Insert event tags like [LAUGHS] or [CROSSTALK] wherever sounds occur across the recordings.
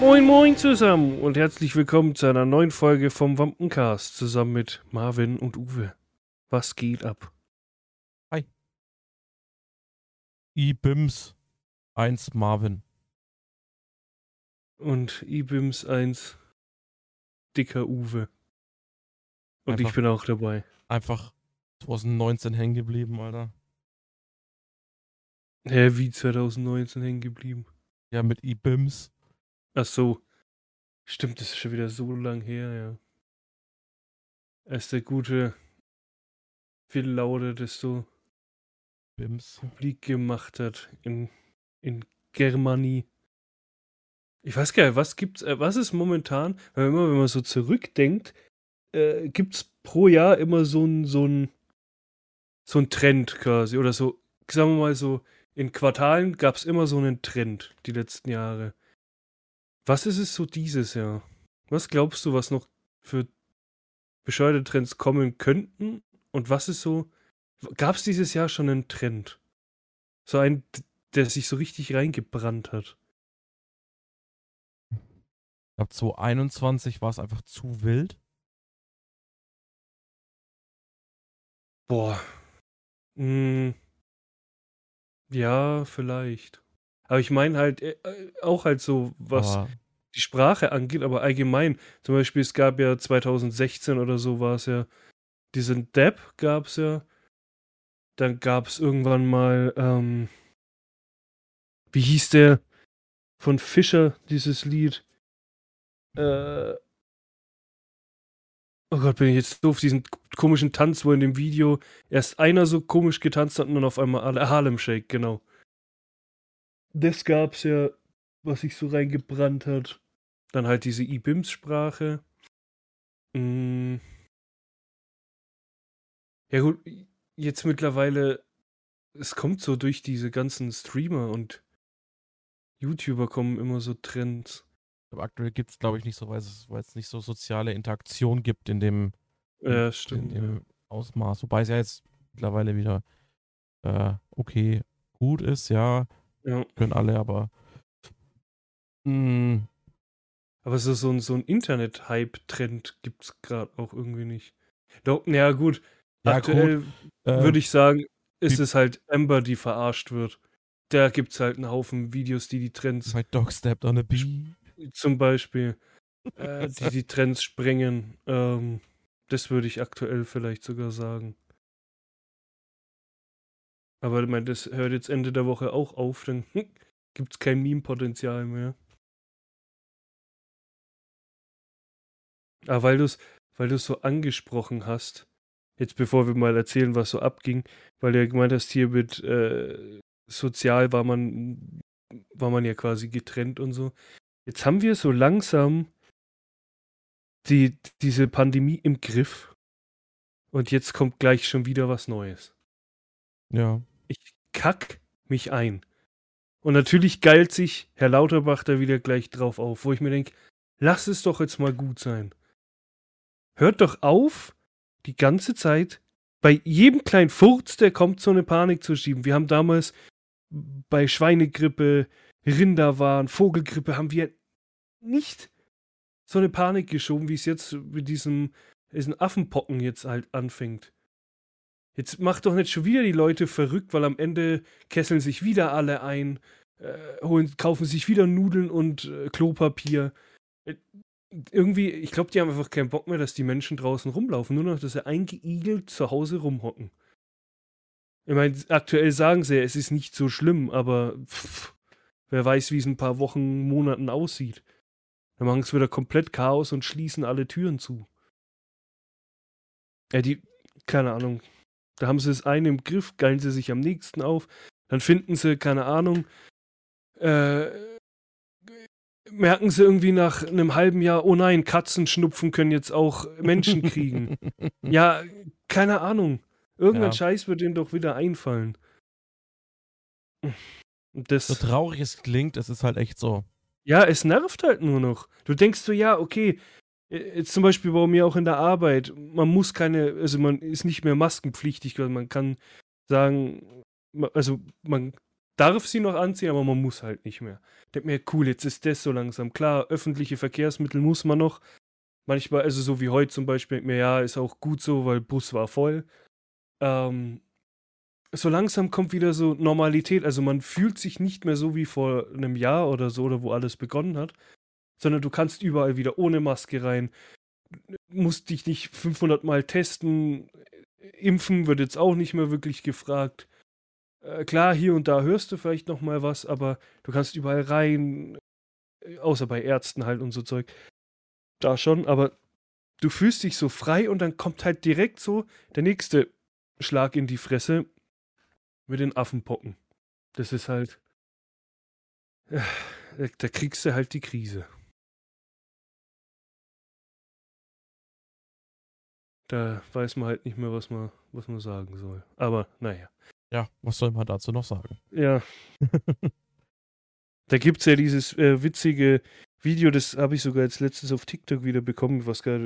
Moin Moin zusammen und herzlich willkommen zu einer neuen Folge vom Wampencast zusammen mit Marvin und Uwe. Was geht ab? IBIMS 1 Marvin. Und IBIMS 1 dicker Uwe. Und Einfach- ich bin auch dabei. Einfach 2019 hängen geblieben, Alter. Hä, wie 2019 hängen geblieben? Ja, mit IBIMS. Ach so. Stimmt, das ist schon wieder so lang her, ja. Als der gute Phil Laude das so BIMS. publik gemacht hat in, in Germanie. Ich weiß gar nicht, was gibt's, äh, was ist momentan, weil immer, wenn man so zurückdenkt, äh, gibt's pro Jahr immer so ein, so ein, so ein Trend quasi. Oder so, sagen wir mal so, in Quartalen gab's immer so einen Trend, die letzten Jahre. Was ist es so dieses Jahr? Was glaubst du, was noch für bescheuerte Trends kommen könnten? Und was ist so, Gab es dieses Jahr schon einen Trend? So ein, der sich so richtig reingebrannt hat. Ich glaube, 2021 war es einfach zu wild. Boah. Hm. Ja, vielleicht. Aber ich meine halt äh, auch halt so, was Aber die Sprache angeht, aber allgemein. Zum Beispiel, es gab ja 2016 oder so war es ja, diesen Depp gab es ja. Dann gab es irgendwann mal, ähm, wie hieß der von Fischer, dieses Lied? Äh, oh Gott, bin ich jetzt doof, diesen komischen Tanz, wo in dem Video erst einer so komisch getanzt hat und dann auf einmal alle, Harlem Shake, genau. Das gab's ja, was sich so reingebrannt hat. Dann halt diese IBIMS-Sprache. Mm. Ja gut, jetzt mittlerweile, es kommt so durch diese ganzen Streamer und YouTuber kommen immer so Trends. aber aktuell gibt es, glaube ich, nicht so, weil es, weil es nicht so soziale Interaktion gibt in dem, Ja, in stimmt. dem Ausmaß. Wobei es ja jetzt mittlerweile wieder äh, okay, gut ist, ja, Ja. können alle, aber mh, Aber so, so ein, so ein Internet-Hype-Trend gibt's gerade auch irgendwie nicht. Doch, ja gut, Ja, aktuell äh, würde ich sagen, ist es halt Amber, die verarscht wird. Da gibt's halt einen Haufen Videos, die die Trends My dog stepped on a bee. zum Beispiel, äh, [LAUGHS] die die Trends sprengen. Ähm, das würde ich aktuell vielleicht sogar sagen. Aber ich meine, das hört jetzt Ende der Woche auch auf, dann [LAUGHS] gibt es kein Meme-Potenzial mehr. Aber weil du es weil so angesprochen hast, jetzt bevor wir mal erzählen, was so abging, weil du ja gemeint hast, hier mit äh, sozial war man, war man ja quasi getrennt und so. Jetzt haben wir so langsam die, diese Pandemie im Griff. Und jetzt kommt gleich schon wieder was Neues. Ja. Kack mich ein. Und natürlich geilt sich Herr Lauterbach da wieder gleich drauf auf, wo ich mir denke, lass es doch jetzt mal gut sein. Hört doch auf, die ganze Zeit bei jedem kleinen Furz, der kommt, so eine Panik zu schieben. Wir haben damals bei Schweinegrippe, Rinderwahn, Vogelgrippe, haben wir nicht so eine Panik geschoben, wie es jetzt mit diesem, diesen Affenpocken jetzt halt anfängt. Jetzt macht doch nicht schon wieder die Leute verrückt, weil am Ende kesseln sich wieder alle ein, äh, holen, kaufen sich wieder Nudeln und äh, Klopapier. Äh, irgendwie, ich glaube, die haben einfach keinen Bock mehr, dass die Menschen draußen rumlaufen, nur noch, dass sie eingeigelt zu Hause rumhocken. Ich meine, aktuell sagen sie, es ist nicht so schlimm, aber pff, wer weiß, wie es in ein paar Wochen, Monaten aussieht. Dann machen es wieder komplett Chaos und schließen alle Türen zu. Ja, die, keine Ahnung. Da haben sie das eine im Griff, geilen sie sich am nächsten auf. Dann finden sie, keine Ahnung, äh, merken sie irgendwie nach einem halben Jahr, oh nein, Katzenschnupfen können jetzt auch Menschen kriegen. [LAUGHS] ja, keine Ahnung. Irgendein Ja. Scheiß wird ihnen doch wieder einfallen. Das, So traurig es klingt, es ist halt echt so. ja, es nervt halt nur noch. Du denkst so, ja, okay, jetzt zum Beispiel bei mir auch in der Arbeit, man muss keine, also man ist nicht mehr maskenpflichtig, weil man kann sagen, also man darf sie noch anziehen, aber man muss halt nicht mehr. Denk mir, cool, jetzt ist das so langsam. Klar, öffentliche Verkehrsmittel muss man noch. Manchmal, also so wie heute zum Beispiel, denk mir, ja, ist auch gut so, weil Bus war voll. Ähm, so langsam kommt wieder so Normalität. Also man fühlt sich nicht mehr so wie vor einem Jahr oder so, oder wo alles begonnen hat, sondern du kannst überall wieder ohne Maske rein. Musst dich nicht 500 Mal testen. Impfen wird jetzt auch nicht mehr wirklich gefragt. Äh, klar, hier und da hörst du vielleicht noch mal was, aber du kannst überall rein, äh, außer bei Ärzten halt und so Zeug. Da schon, aber du fühlst dich so frei und dann kommt halt direkt so der nächste Schlag in die Fresse mit den Affenpocken. Das ist halt. äh, Da kriegst du halt die Krise. Da weiß man halt nicht mehr, was man, was man sagen soll. Aber naja. Ja, was soll man dazu noch sagen? Ja. [LAUGHS] Da gibt es ja dieses äh, witzige Video, das habe ich sogar jetzt letztens auf TikTok wieder bekommen. Was gar,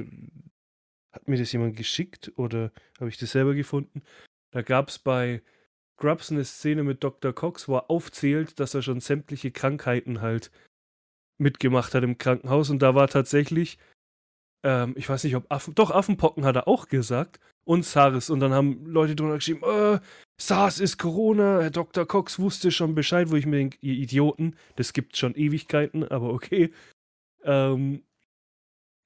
hat mir das jemand geschickt oder habe ich das selber gefunden? Da gab es bei Grubs eine Szene mit Dr. Cox, wo er aufzählt, dass er schon sämtliche Krankheiten halt mitgemacht hat im Krankenhaus. Und da war tatsächlich, ähm, ich weiß nicht, ob Affen, doch Affenpocken hat er auch gesagt und SARS. Und dann haben Leute drunter geschrieben, äh, SARS ist Corona, Herr Dr. Cox wusste schon Bescheid, wo ich mir denke, ihr Idioten, das gibt schon Ewigkeiten, aber okay. Ähm,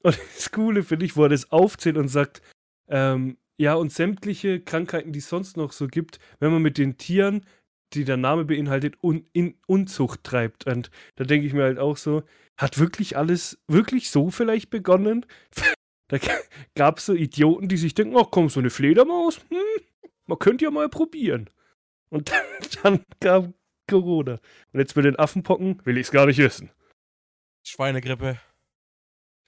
und [LAUGHS] das Coole finde ich, wo er das aufzählt und sagt, ähm, ja, und sämtliche Krankheiten, die es sonst noch so gibt, wenn man mit den Tieren, die der Name beinhaltet, un in Unzucht treibt. Und da denke ich mir halt auch so, hat wirklich alles wirklich so vielleicht begonnen? [LAUGHS] da gab es so Idioten, die sich denken, ach komm, so eine Fledermaus, hm, man könnte ja mal probieren. Und dann, [LAUGHS] dann kam Corona. Und jetzt mit den Affenpocken will ich es gar nicht wissen. Schweinegrippe,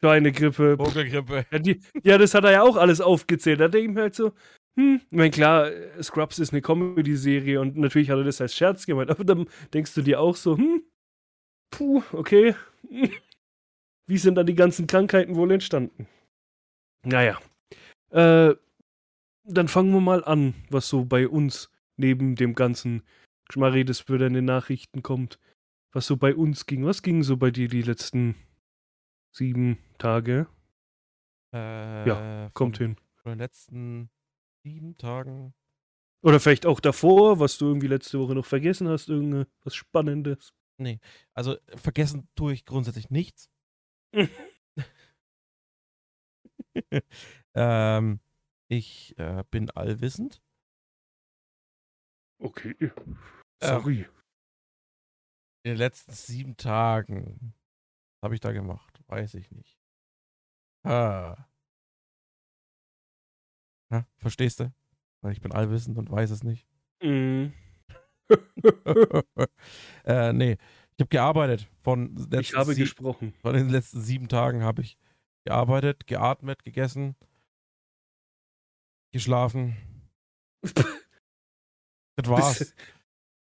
Schweinegrippe, Vogelgrippe. Ja, die, ja, das hat er ja auch alles aufgezählt. Da denke ich mir halt so, hm, ich meine, klar, Scrubs ist eine Comedy-Serie und natürlich hat er das als Scherz gemeint, aber dann denkst du dir auch so, hm, puh, okay. [LAUGHS] Wie sind dann die ganzen Krankheiten wohl entstanden? Naja. Äh, dann fangen wir mal an, was so bei uns neben dem ganzen Schmarri, das in den Nachrichten kommt, was so bei uns ging. Was ging so bei dir die letzten sieben Tage? Äh, Kommt von, hin. Von den letzten sieben Tagen. Oder vielleicht auch davor, was du irgendwie letzte Woche noch vergessen hast, irgendwas Spannendes. Also vergessen tue ich grundsätzlich nichts. [LAUGHS] [LAUGHS] ähm, ich äh, bin allwissend. Okay. Sorry. In den letzten sieben Tagen. Habe ich da gemacht? Weiß ich nicht. Ah. Ja, verstehst du? Weil ich bin allwissend und weiß es nicht. Mhm. [LAUGHS] äh, nee, ich habe gearbeitet. Von, ich habe gesprochen. von den letzten sieben Tagen habe ich gearbeitet, geatmet, gegessen, geschlafen. [LAUGHS] Das war's. Bist,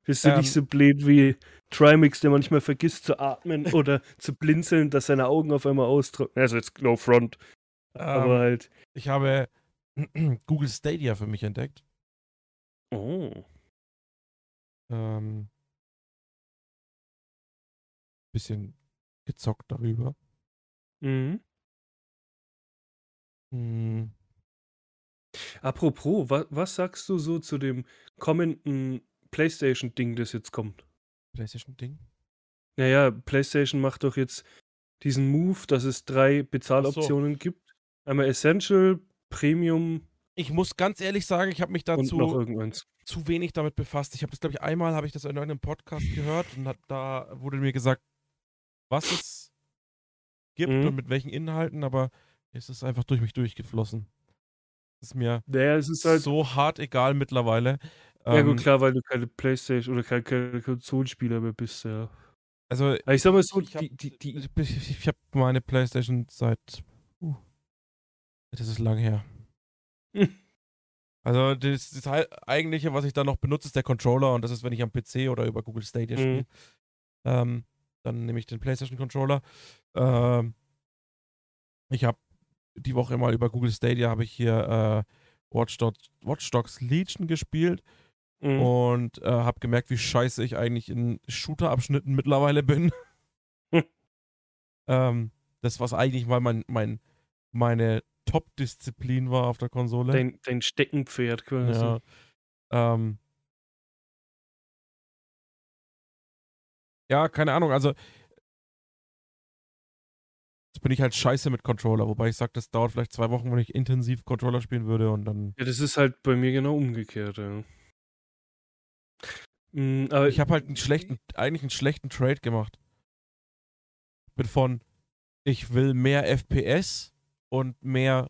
bist du Ähm. nicht so blöd wie Trimix, der manchmal vergisst zu atmen [LAUGHS] oder zu blinzeln, dass seine Augen auf einmal austrocknen? Also jetzt no front, aber Ähm, halt. ich habe [CLEARS THROAT] Google Stadia für mich entdeckt. Oh. Ähm, bisschen gezockt darüber. Mhm. Hm, Apropos, wa was sagst du so zu dem kommenden PlayStation-Ding, das jetzt kommt? PlayStation-Ding. Naja, PlayStation macht doch jetzt diesen Move, dass es drei Bezahloptionen gibt. Einmal Essential, Premium Ich muss ganz ehrlich sagen, ich habe mich dazu zu wenig damit befasst. Ich habe das, glaube ich, einmal habe ich das in irgendeinem Podcast gehört und hat, da wurde mir gesagt, was es gibt Mhm. und mit welchen Inhalten, aber es ist einfach durch mich durchgeflossen. Es ist mir Naja, es ist halt. so hart egal mittlerweile. ja, Ähm, gut, klar, weil du keine Playstation oder kein, kein Konsolenspieler mehr bist, ja. Also ich sag mal so, ich habe meine Playstation seit uh, das ist lang her. Hm. Also das, das eigentliche, was ich da noch benutze, ist der Controller und das ist, wenn ich am PC oder über Google Stadia Mhm. spiele. Ähm, dann nehme ich den PlayStation Controller. Ähm, ich habe die Woche mal über Google Stadia habe ich hier äh, Watch, Dogs, Watch Dogs Legion gespielt Mhm. und äh, habe gemerkt, wie scheiße ich eigentlich in Shooter-Abschnitten mittlerweile bin. Hm. [LAUGHS] ähm, das, was eigentlich mal mein, mein, meine Top-Disziplin war auf der Konsole. Dein, dein Steckenpferd quasi. ja. Ähm, ja, keine Ahnung, also jetzt bin ich halt scheiße mit Controller, wobei ich sage, das dauert vielleicht zwei Wochen, wenn ich intensiv Controller spielen würde und dann. Ja, das ist halt bei mir genau umgekehrt, ja. Mm, aber Ich habe halt einen schlechten, eigentlich einen schlechten Trade gemacht. Bin von, ich will mehr FPS und mehr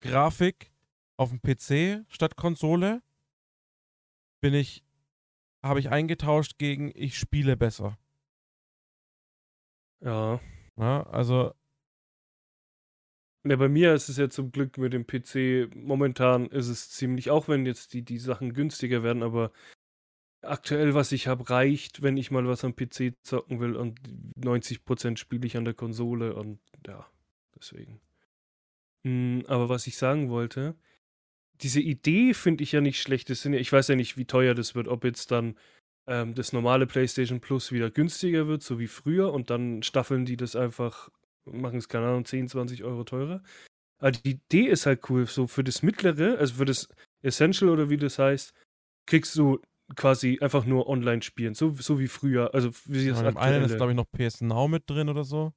Grafik auf dem PC statt Konsole. Bin ich, habe ich eingetauscht gegen, ich spiele besser. ja. Ja, also, Ja, bei mir ist es ja zum Glück mit dem PC, momentan ist es ziemlich, auch wenn jetzt die, die Sachen günstiger werden, aber aktuell, was ich habe, reicht, wenn ich mal was am PC zocken will und 90% spiele ich an der Konsole und ja, deswegen. Mm, aber was ich sagen wollte, diese Idee finde ich ja nicht schlecht. Das sind ja, ich weiß ja nicht, wie teuer das wird, ob jetzt dann ähm, das normale PlayStation Plus wieder günstiger wird, so wie früher, und dann staffeln die das einfach, machen es, keine Ahnung, 10, 20 Euro teurer. Aber die Idee ist halt cool. So für das mittlere, also für das Essential oder wie das heißt, kriegst du quasi einfach nur online spielen, so, so wie früher. Also wie das ja, im einen ist, aktuelle. glaube ich, noch PS Now mit drin oder so.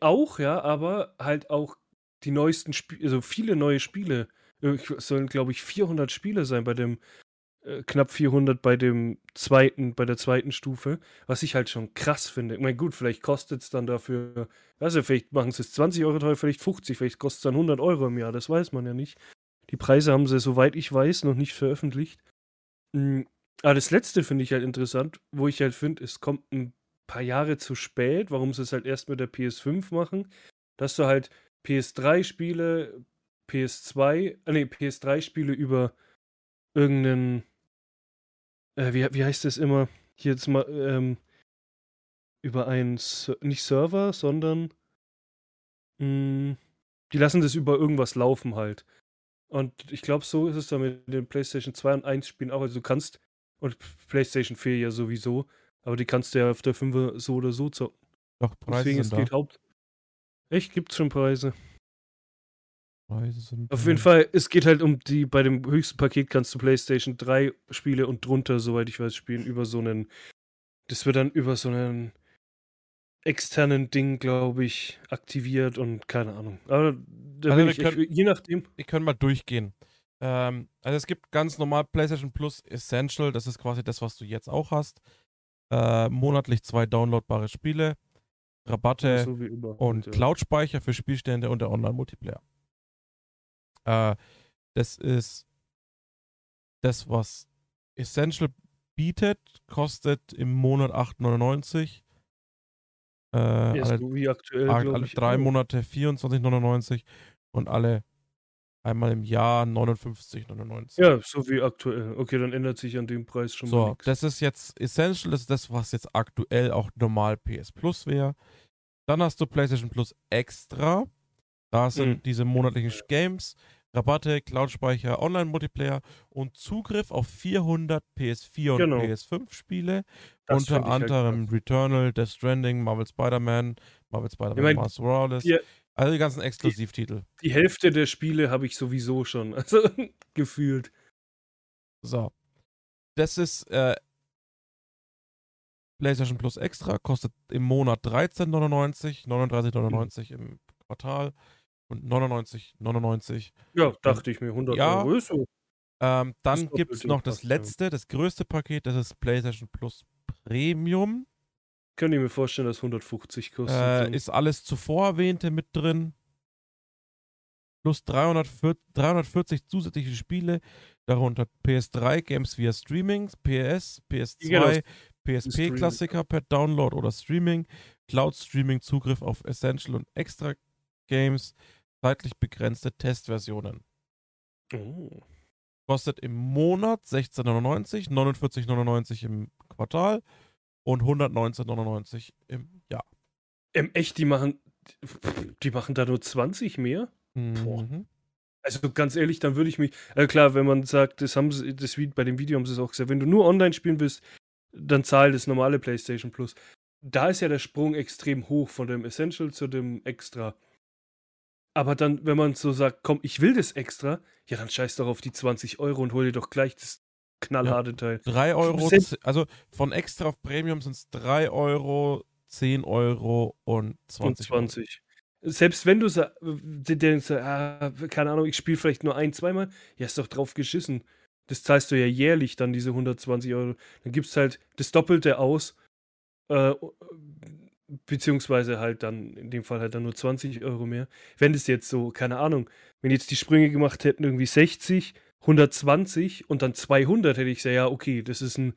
Auch, ja, aber halt auch die neuesten Spiele, also viele neue Spiele. Äh, ich- Es sollen, glaube ich, 400 Spiele sein bei dem, äh, knapp 400 bei dem zweiten, bei der zweiten Stufe, was ich halt schon krass finde. Ich meine, gut, vielleicht kostet es dann dafür, weiß ja, vielleicht machen sie es 20 Euro teuer, vielleicht 50, vielleicht kostet es dann 100 Euro im Jahr, das weiß man ja nicht. Die Preise haben sie, soweit ich weiß, noch nicht veröffentlicht. Mm, Aber das letzte finde ich halt interessant, wo ich halt finde, es kommt ein paar Jahre zu spät, warum sie es halt erst mit der PS5 machen, dass du halt PS3-Spiele, PS2, äh, nee, PS3-Spiele über irgendeinen, äh, wie, wie heißt das immer? Hier jetzt mal, ähm, über einen, nicht Server, sondern, mh, die lassen das über irgendwas laufen halt. Und ich glaube, so ist es dann mit den PlayStation 2 und 1 Spielen auch. Also du kannst, und PlayStation 4 ja sowieso, aber die kannst du ja auf der 5 so oder so zocken. Doch, Preise Deswegen, es geht Haupt. Echt, gibt's schon Preise. Preise sind Auf jeden Fall, es geht halt um die, bei dem höchsten Paket kannst du PlayStation 3 Spiele und drunter, soweit ich weiß, spielen über so einen, das wird dann über so einen externen Ding, glaube ich, aktiviert und keine Ahnung. Aber da Also ich können- je nachdem. wir können mal durchgehen. Ähm, also es gibt ganz normal PlayStation Plus Essential, das ist quasi das, was du jetzt auch hast. Äh, monatlich zwei downloadbare Spiele, Rabatte so und ja. Cloud-Speicher für Spielstände und der Online-Multiplayer. Äh, das ist das, was Essential bietet, kostet im Monat 8,99. Äh, Ja, alle, so wie aktuell, alle, drei. Monate 24,99 und alle einmal im Jahr 59,99. Ja, so wie aktuell. Okay, dann ändert sich an dem Preis schon mal So, nichts. das ist jetzt Essential, das ist das, was jetzt aktuell auch normal PS Plus wäre. Dann hast du PlayStation Plus Extra. Da sind Mhm. diese monatlichen Games, Rabatte, Cloud-Speicher, Online-Multiplayer und Zugriff auf 400 PS4 und Genau. PS5-Spiele. Das Unter ich halt anderem krass. Returnal, Death Stranding, Marvel Spider-Man, Marvel Spider-Man mein, Master Morales. Die- Also die ganzen Exklusivtitel. Die Hälfte der Spiele habe ich sowieso schon, also [LAUGHS] gefühlt. So. Das ist äh, PlayStation Plus Extra, kostet im Monat 13,99, 39,99 im Quartal und 99,99. Ja, dachte ich mir, 100 Ja. Euro ist so. Ähm, dann gibt es noch das letzte, das größte Paket, das ist PlayStation Plus Premium. Könnte ich mir vorstellen, dass 150 kostet. Äh, ist alles zuvor erwähnte mit drin. Plus 340, 340 zusätzliche Spiele, darunter PS3 Games via Streaming, PS, PS2, Genau, PSP-Klassiker per Download oder Streaming, Cloud-Streaming, Zugriff auf Essential und Extra Games, zeitlich begrenzte Testversionen. oh. Kostet im Monat 16,99, 49,99 im Quartal und 119,99 im Jahr. Ähm, echt, die machen, die machen da nur 20 mehr? Mhm. Also ganz ehrlich, dann würde ich mich, äh, klar, wenn man sagt, das haben sie, das, bei dem Video haben sie es auch gesagt, wenn du nur online spielen willst, dann zahl das normale PlayStation Plus. Da ist ja der Sprung extrem hoch von dem Essential zu dem Extra. Aber dann, wenn man so sagt, komm, ich will das Extra, ja, dann scheiß doch auf die 20 Euro und hol dir doch gleich das knallharte ja, Teil. 3 Euro, also von Extra auf Premium sind es 3 Euro, 10 Euro und 20. Und 20. Euro. Selbst wenn du sagst, ah, keine Ahnung, ich spiele vielleicht nur ein, zweimal, ja, ist doch drauf geschissen. Das zahlst du ja jährlich dann, diese 120 Euro. Dann gibst halt das Doppelte aus. Äh, beziehungsweise halt dann, in dem Fall halt dann nur 20 Euro mehr. Wenn das jetzt so, keine Ahnung, wenn jetzt die Sprünge gemacht hätten, irgendwie 60, 120 und dann 200, hätte ich gesagt, ja, okay, das ist ein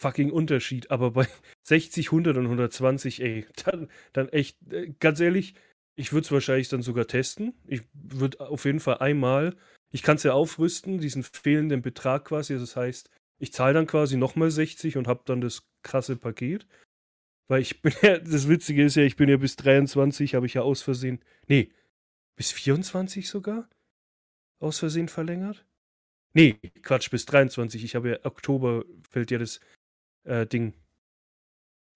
fucking Unterschied. Aber bei [LAUGHS] 60, 100 und 120, ey, dann, dann echt, äh, ganz ehrlich, ich würde es wahrscheinlich dann sogar testen. Ich würde auf jeden Fall einmal ich kann es ja aufrüsten, diesen fehlenden Betrag quasi. Das heißt, ich zahle dann quasi nochmal 60 und habe dann das krasse Paket. Weil ich bin [LAUGHS] ja, das Witzige ist ja, ich bin ja bis 23, habe ich ja aus Versehen, nee, bis 24 sogar aus Versehen verlängert. Nee, Quatsch, bis 23. Ich habe ja, Oktober fällt ja das äh, Ding,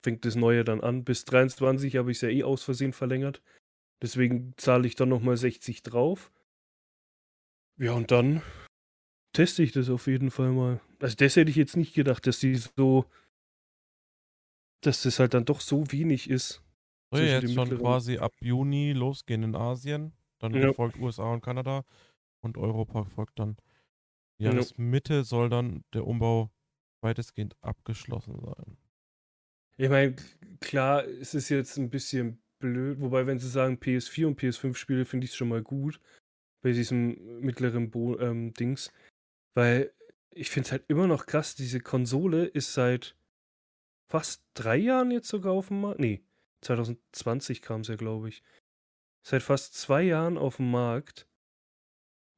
fängt das Neue dann an. Bis 23 habe ich es ja eh aus Versehen verlängert. Deswegen zahle ich dann nochmal 60 drauf. Ja, und dann teste ich das auf jeden Fall mal. Also das hätte ich jetzt nicht gedacht, dass die so, dass das halt dann doch so wenig ist. Soll ja jetzt schon quasi ab Juni losgehen in Asien. Dann ja. folgt USA und Kanada und Europa folgt dann. Jahresmitte ja. soll dann der Umbau weitestgehend abgeschlossen sein. Ich meine, klar, es ist jetzt ein bisschen blöd, wobei, wenn sie sagen PS4 und PS5-Spiele, finde ich es schon mal gut bei diesem mittleren Bo ähm, Dings. Weil ich finde es halt immer noch krass, diese Konsole ist seit fast drei Jahren jetzt sogar auf dem Markt. Nee, 2020 kam es ja, glaube ich. Seit fast zwei Jahren auf dem Markt.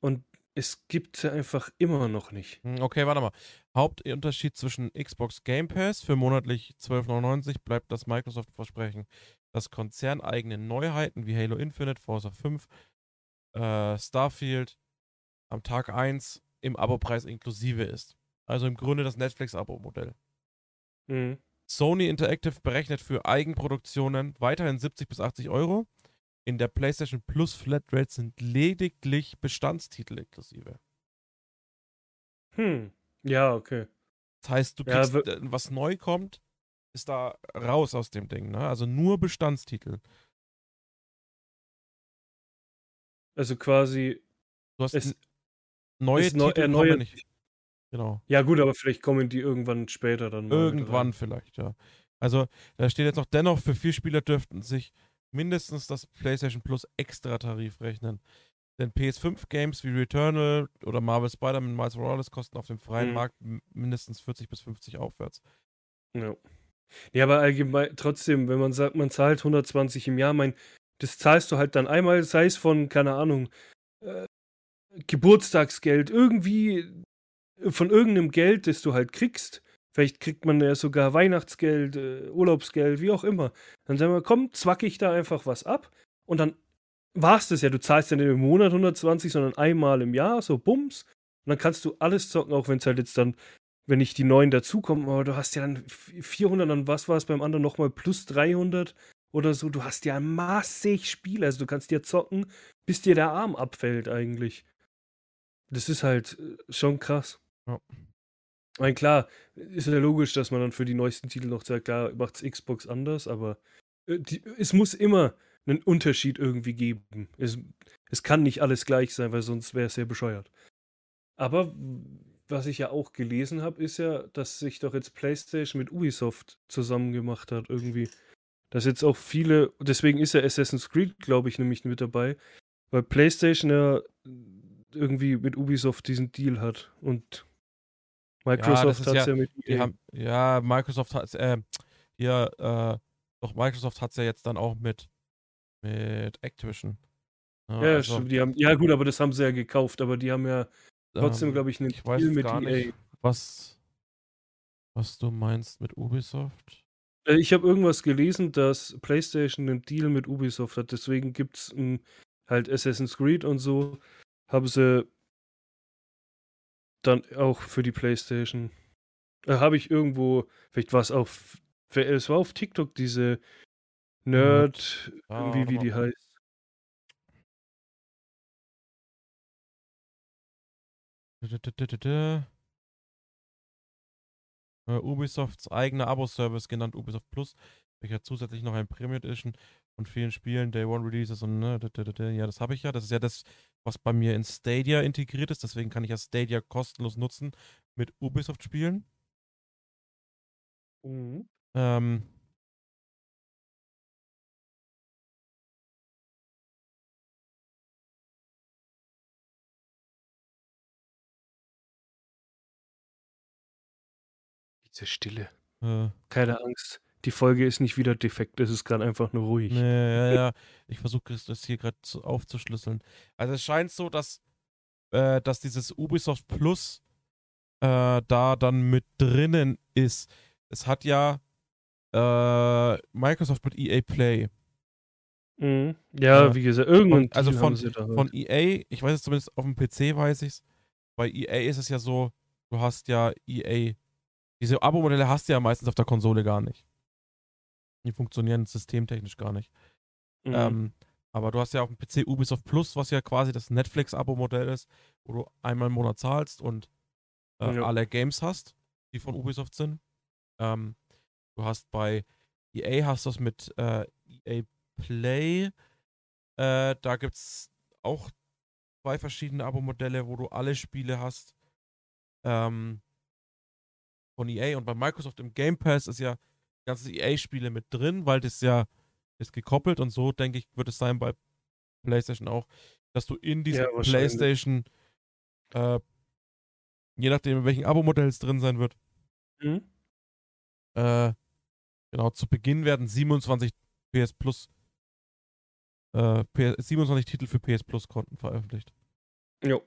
Und es gibt sie einfach immer noch nicht. Hm, okay, warte mal. Hauptunterschied zwischen Xbox Game Pass für monatlich 12,99 bleibt das Microsoft-Versprechen, dass konzerneigene Neuheiten wie Halo Infinite, Forza 5 äh, Starfield am Tag 1 im Abo-Preis inklusive ist. Also im Grunde das Netflix-Abo-Modell. Mhm. Sony Interactive berechnet für Eigenproduktionen weiterhin 70 bis 80 Euro. In der PlayStation Plus Flatrate sind lediglich Bestandstitel inklusive. Hm, ja, okay. Das heißt, du kriegst, ja, was neu kommt, ist da raus aus dem Ding, ne? Also nur Bestandstitel. Also quasi. Du hast es, neue es Titel erneuert. nicht. Genau. Ja, gut, aber vielleicht kommen die irgendwann später dann. Irgendwann vielleicht, ja. Also, da steht jetzt noch, dennoch, für vier Spieler dürften sich mindestens das PlayStation Plus Extra-Tarif rechnen. Denn PS5-Games wie Returnal oder Marvel Spider-Man Miles Morales kosten auf dem freien mhm. Markt mindestens 40 bis 50 aufwärts. Ja. Ja, aber allgemein, trotzdem, wenn man sagt, man zahlt 120 im Jahr, mein, das zahlst du halt dann einmal, sei es von, keine Ahnung, äh, Geburtstagsgeld, irgendwie äh, von irgendeinem Geld, das du halt kriegst. Vielleicht kriegt man ja sogar Weihnachtsgeld, äh, Urlaubsgeld, wie auch immer. Dann sagen wir, komm, zwack ich da einfach was ab und dann war es das ja. Du zahlst ja nicht im Monat 120, sondern einmal im Jahr, so bums. Und dann kannst du alles zocken, auch wenn es halt jetzt dann, wenn nicht die neuen dazukommen, aber du hast ja dann 400, dann was war es beim anderen nochmal plus 300 oder so. Du hast ja massig Spiele. Also du kannst dir zocken, bis dir der Arm abfällt eigentlich. Das ist halt äh, schon krass. Ja. Ich meine, klar, ist ja logisch, dass man dann für die neuesten Titel noch sagt, klar, macht's Xbox anders, aber äh, die, es muss immer einen Unterschied irgendwie geben. Es, es kann nicht alles gleich sein, weil sonst wäre es sehr bescheuert. Aber was ich ja auch gelesen habe, ist ja, dass sich doch jetzt PlayStation mit Ubisoft zusammen gemacht hat, irgendwie. Dass jetzt auch viele, deswegen ist ja Assassin's Creed, glaube ich, nämlich mit dabei, weil PlayStation ja irgendwie mit Ubisoft diesen Deal hat und Microsoft ja, hat es ja, ja, mit EA. Haben, ja, Microsoft hat äh, hier, äh, doch Microsoft hat es ja jetzt dann auch mit, mit Activision. Ja, ja, also, die haben, ja gut, aber das haben sie ja gekauft, aber die haben ja trotzdem, ähm, glaube ich, einen ich Deal mit EA. Nicht, was, was du meinst mit Ubisoft? Äh, ich habe irgendwas gelesen, dass PlayStation einen Deal mit Ubisoft hat. Deswegen gibt es halt Assassin's Creed und so. haben sie dann auch für die Playstation. Da habe ich irgendwo, vielleicht war es auf, es war auf TikTok diese Nerd, Ah, irgendwie wie die heißt. Äh, Ubisofts eigener Abo-Service, genannt Ubisoft Plus, welcher zusätzlich noch ein Premium Edition von vielen Spielen, Day One Releases und ne, ja, das habe ich ja. Das ist ja das, was bei mir in Stadia integriert ist. Deswegen kann ich ja Stadia kostenlos nutzen mit Ubisoft-Spielen. Mhm. Ähm, Diese Stille. äh, Keine Angst. Die Folge ist nicht wieder defekt, es ist gerade einfach nur ruhig. Nee, ja, ja. Ich versuche das hier gerade aufzuschlüsseln. Also es scheint so, dass, äh, dass dieses Ubisoft Plus äh, da dann mit drinnen ist. Es hat ja äh, Microsoft mit EA Play. Mhm. Ja, Ja. wie gesagt, irgendwann also von- halt. Von EA, ich weiß es zumindest auf dem PC, weiß ich's. Bei EA ist es ja so, du hast ja EA, diese Abo-Modelle hast du ja meistens auf der Konsole gar nicht. Die funktionieren systemtechnisch gar nicht. Mhm. Ähm, aber du hast ja auf dem PC Ubisoft Plus, was ja quasi das Netflix-Abo-Modell ist, wo du einmal im Monat zahlst und äh, Ja. alle Games hast, die von Ubisoft sind. Ähm, du hast bei EA hast du es mit äh, EA Play. Äh, da gibt es auch zwei verschiedene Abo-Modelle, wo du alle Spiele hast. Ähm, von EA und bei Microsoft im Game Pass ist ja ganze EA-Spiele mit drin, weil das ja ist gekoppelt und so, denke ich, wird es sein bei PlayStation auch, dass du in diesem Ja. PlayStation, äh, je nachdem, in welchem Abo-Modell es drin sein wird, Mhm. äh, genau, zu Beginn werden 27 PS Plus, äh, PS, 27 Titel für PS Plus Konten veröffentlicht. Jo.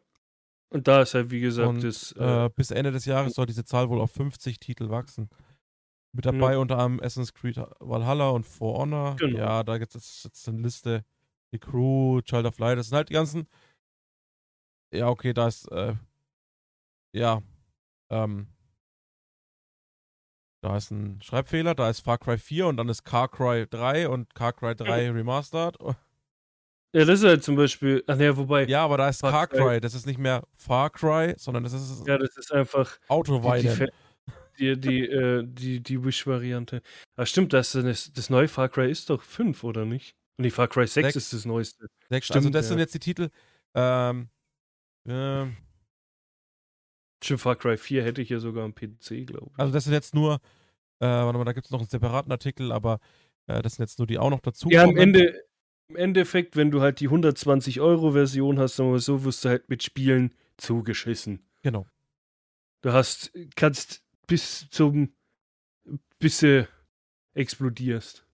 Und da ist halt, wie gesagt, Und, das. Äh, Äh, bis Ende des Jahres soll diese Zahl wohl auf 50 Titel wachsen. Mit dabei Ja. unter anderem Assassin's Creed Valhalla und For Honor. Genau. Ja, da gibt es jetzt eine Liste. Die Crew, Child of Light, das sind halt die ganzen. Ja, okay, da ist, äh, ja, ähm, da ist ein Schreibfehler, da ist Far Cry 4 und dann ist Car Cry 3 und Car Cry 3 Remastered. [LAUGHS] ja, das ist halt zum Beispiel. Ach ne, wobei. Ja, Ja, aber da ist Far Car Cry- Cry, das ist nicht mehr Far Cry, sondern das ist das ist einfach die, die, die, äh, die, die Wish-Variante. Ah, stimmt, das, das, das neue Far Cry ist doch 5, oder nicht? Und die Far Cry 6, Sechs. ist das neueste. Sechs, also Stimmt, das ja. sind jetzt die Titel. Ähm, ähm, Stimmt, Far Cry 4 hätte ich ja sogar am PC, glaube ich. also das sind jetzt nur, äh, warte mal, da gibt es noch einen separaten Artikel, aber äh, das sind jetzt nur die auch noch dazu. ja, am Ende, im Endeffekt, wenn du halt die 120-Euro-Version hast, mal so, wirst du halt mit Spielen zugeschissen. Genau. Du hast, kannst bis zum, bis du explodierst.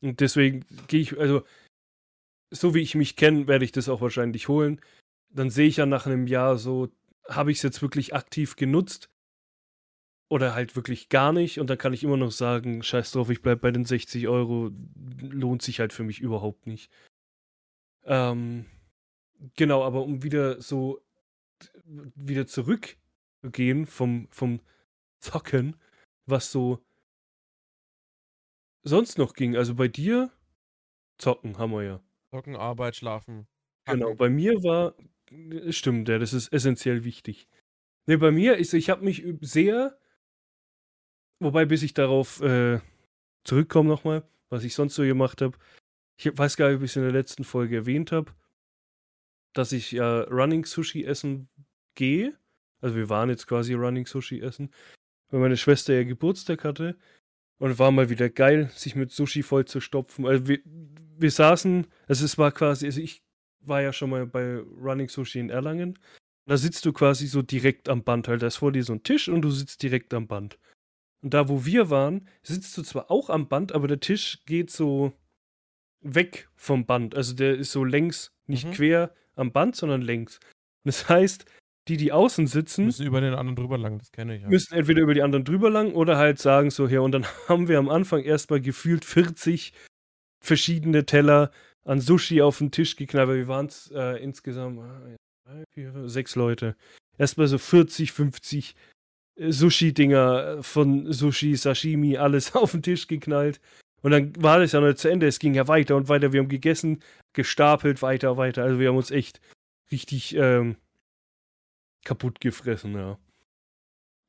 Und deswegen gehe ich, also, so wie ich mich kenne, werde ich das auch wahrscheinlich holen. Dann sehe ich ja nach einem Jahr so, habe ich es jetzt wirklich aktiv genutzt oder halt wirklich gar nicht. Und dann kann ich immer noch sagen, scheiß drauf, ich bleibe bei den 60 Euro. Lohnt sich halt für mich überhaupt nicht. Ähm, genau, aber um wieder so wieder zurückgehen vom, vom Zocken, was so sonst noch ging. Also bei dir zocken haben wir ja. Zocken, Arbeit, Schlafen. Genau, Hacken. bei mir war, stimmt, ja, das ist essentiell wichtig. Ne, bei mir ist, ich habe mich sehr, wobei bis ich darauf äh, zurückkomme nochmal, was ich sonst so gemacht habe, ich weiß gar nicht, ob ich es in der letzten Folge erwähnt habe, dass ich ja Running Sushi essen gehe. Also wir waren jetzt quasi Running Sushi essen, weil meine Schwester ja Geburtstag hatte. Und war mal wieder geil, sich mit Sushi voll zu stopfen. Also wir, wir saßen, also es war quasi, also ich war ja schon mal bei Running Sushi in Erlangen. Da sitzt du quasi so direkt am Band halt. Da ist vor dir so ein Tisch und du sitzt direkt am Band. Und da, wo wir waren, sitzt du zwar auch am Band, aber der Tisch geht so weg vom Band. Also der ist so längs, nicht Mhm. quer am Band, sondern längs. Und das heißt, die, die außen sitzen, Müssen über den anderen drüber lang, das kenne ich ja. müssen entweder über die anderen drüber lang oder halt sagen so, ja, und dann [LAUGHS] haben wir am Anfang erstmal gefühlt 40 verschiedene Teller an Sushi auf den Tisch geknallt, weil wir waren es äh, insgesamt äh, drei, vier, sechs Leute. Erstmal so 40, 50 äh, Sushi-Dinger äh, von Sushi, Sashimi, alles [LAUGHS] auf den Tisch geknallt. Und dann war das ja noch zu Ende. Es ging ja weiter und weiter. Wir haben gegessen, gestapelt, weiter, weiter. Also wir haben uns echt richtig ähm, kaputt gefressen, ja.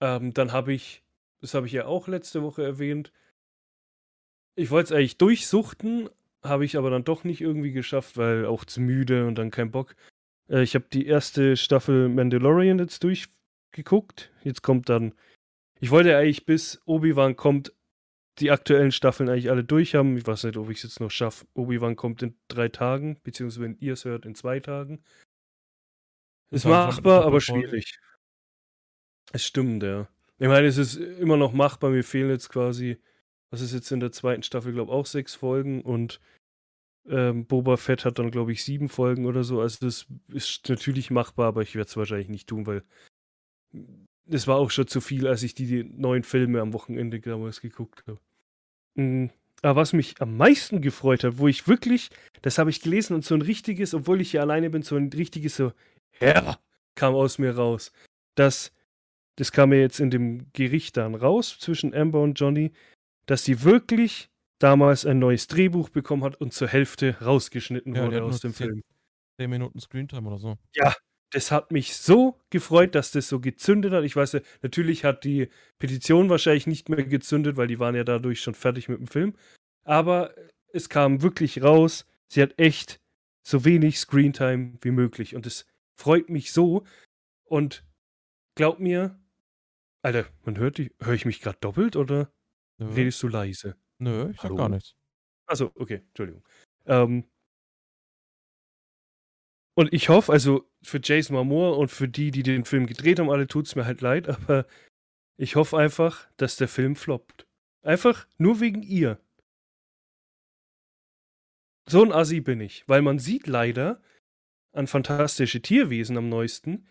Ähm, dann habe ich, das habe ich ja auch letzte Woche erwähnt, ich wollte es eigentlich durchsuchten, habe ich aber dann doch nicht irgendwie geschafft, weil auch zu müde und dann kein Bock. Äh, ich habe die erste Staffel Mandalorian jetzt durchgeguckt. Jetzt kommt dann, ich wollte eigentlich bis Obi-Wan kommt, die aktuellen Staffeln eigentlich alle durch haben. Ich weiß nicht, ob ich es jetzt noch schaffe. Obi-Wan kommt in drei Tagen, beziehungsweise wenn ihr es hört, in zwei Tagen. Ist machbar, aber schwierig. Es stimmt, ja. Ich meine, es ist immer noch machbar. Mir fehlen jetzt quasi, was ist jetzt in der zweiten Staffel, glaube ich, auch sechs Folgen und ähm, Boba Fett hat dann, glaube ich, sieben Folgen oder so. Also das ist natürlich machbar, aber ich werde es wahrscheinlich nicht tun, weil es war auch schon zu viel, als ich die, die neuen Filme am Wochenende damals geguckt habe. Mhm. Aber was mich am meisten gefreut hat, wo ich wirklich, das habe ich gelesen und so ein richtiges, obwohl ich hier alleine bin, so ein richtiges so, ja, kam aus mir raus. Das, das kam mir jetzt in dem Gericht dann raus zwischen Amber und Johnny, dass sie wirklich damals ein neues Drehbuch bekommen hat und zur Hälfte rausgeschnitten ja, wurde aus dem 10, Film. 10 Minuten Screentime oder so. Ja, das hat mich so gefreut, dass das so gezündet hat. Ich weiß ja, natürlich hat die Petition wahrscheinlich nicht mehr gezündet, weil die waren ja dadurch schon fertig mit dem Film. Aber es kam wirklich raus, sie hat echt so wenig Screentime wie möglich. Und es freut mich so. Und glaub mir, Alter, man hört die, höre ich mich gerade doppelt oder Nö. redest du leise? Nö, ich sag Hallo? gar nichts. Achso, okay, Entschuldigung. Ähm, und ich hoffe, also für Jason Momoa und für die, die den Film gedreht haben, alle tut es mir halt leid, aber ich hoffe einfach, dass der Film floppt. Einfach nur wegen ihr. So ein Assi bin ich, weil man sieht leider, an Fantastische Tierwesen am neuesten.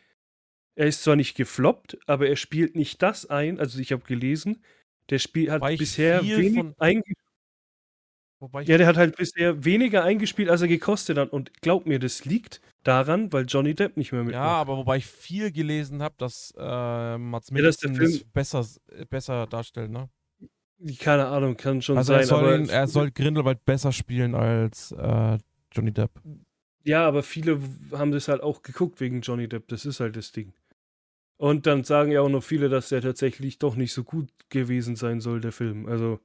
Er ist zwar nicht gefloppt, aber er spielt nicht das ein, also ich habe gelesen, der Spiel hat bisher wenig eingespielt. Ja, der hat halt bisher weniger eingespielt, als er gekostet hat. Und glaub mir, das liegt daran, weil Johnny Depp nicht mehr mitmacht. Ja, aber wobei ich viel gelesen habe, dass äh, Mats Mikkelsen ja, das besser, besser darstellt, ne? Keine Ahnung, kann schon also sein. Er soll, ihn, er soll Grindelwald besser spielen als äh, Johnny Depp. Ja, aber viele haben das halt auch geguckt wegen Johnny Depp. Das ist halt das Ding. Und dann sagen ja auch noch viele, dass der tatsächlich doch nicht so gut gewesen sein soll, der Film. Also,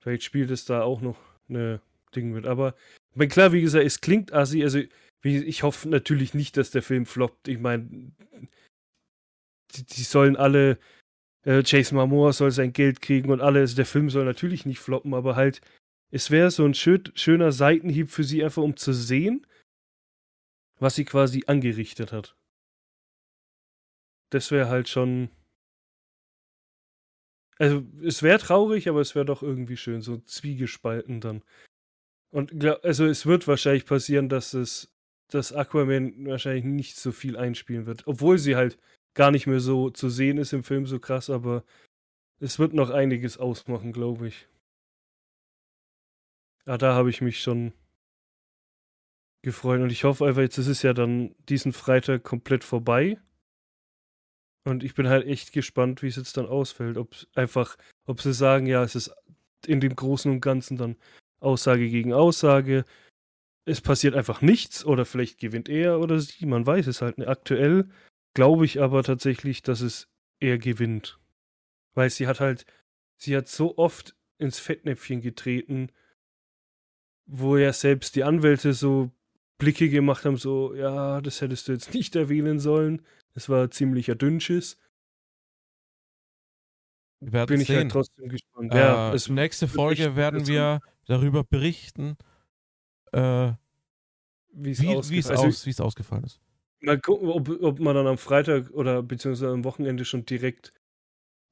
vielleicht spielt es da auch noch eine Ding mit. Aber, ich klar, wie gesagt, es klingt assi. Also, ich hoffe natürlich nicht, dass der Film floppt. Ich meine, die, die, sollen alle, äh, Jason Momoa soll sein Geld kriegen und alles. Also der Film soll natürlich nicht floppen, aber halt, es wäre so ein schön, schöner Seitenhieb für sie, einfach um zu sehen, was sie quasi angerichtet hat. Das wäre halt schon. Also, es wäre traurig, aber es wäre doch irgendwie schön, so zwiegespalten dann. Und also es wird wahrscheinlich passieren, dass es, dass Aquaman wahrscheinlich nicht so viel einspielen wird. Obwohl sie halt gar nicht mehr so zu sehen ist im Film, so krass, aber es wird noch einiges ausmachen, glaube ich. Ja, da habe ich mich schon gefreut. Und ich hoffe einfach, jetzt ist es ja dann diesen Freitag komplett vorbei. Und ich bin halt echt gespannt, wie es jetzt dann ausfällt. Ob einfach, ob sie sagen, ja, es ist in dem Großen und Ganzen dann Aussage gegen Aussage. Es passiert einfach nichts oder vielleicht gewinnt er oder sie, man weiß es halt nicht. Aktuell glaube ich aber tatsächlich, dass es er gewinnt. Weil sie hat halt, sie hat so oft ins Fettnäpfchen getreten, wo ja selbst die Anwälte so Blicke gemacht haben, so, ja, das hättest du jetzt nicht erwähnen sollen. Es war ziemlicher Dünnschiss. Wir Bin ich halt sehen. halt trotzdem gespannt. Äh, ja, nächste Folge werden wir darüber berichten, äh, wie es ausgefallen, also, ausgefallen ist. Mal gucken, ob, ob man dann am Freitag oder beziehungsweise am Wochenende schon direkt,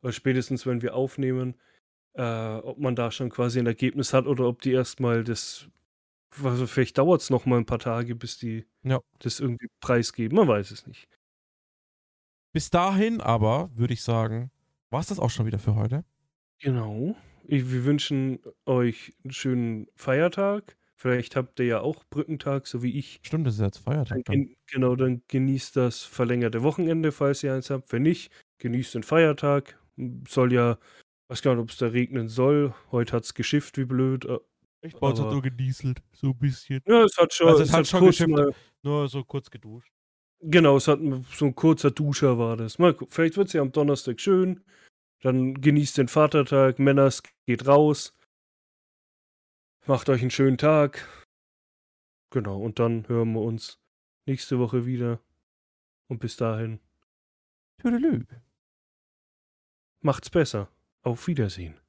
oder spätestens wenn wir aufnehmen, äh, ob man da schon quasi ein Ergebnis hat oder ob die erstmal das also vielleicht dauert es noch mal ein paar Tage, bis die ja. das irgendwie preisgeben. Man weiß es nicht. Bis dahin aber, würde ich sagen, war es das auch schon wieder für heute. Genau. Ich, wir wünschen euch einen schönen Feiertag. Vielleicht habt ihr ja auch Brückentag, so wie ich. Stimmt, das ist jetzt Dann Feiertag dann. gen genau, dann genießt das verlängerte Wochenende, falls ihr eins habt. Wenn nicht, genießt den Feiertag. Soll ja, weiß gar nicht, ob es da regnen soll. Heute hat es geschifft, wie blöd. Echt, bei uns hat aber- nur gedieselt. So ein bisschen. Ja, es hat schon, Also es hat schon kurz geschifft. mal, Nur so kurz geduscht. Genau, es hat so ein kurzer Duscher war das. Mal, gu- vielleicht wird es ja am Donnerstag schön. Dann genießt den Vatertag. Männers geht raus. Macht euch einen schönen Tag. Genau, und dann hören wir uns nächste Woche wieder. Und bis dahin, Tüdelü. macht's besser. Auf Wiedersehen.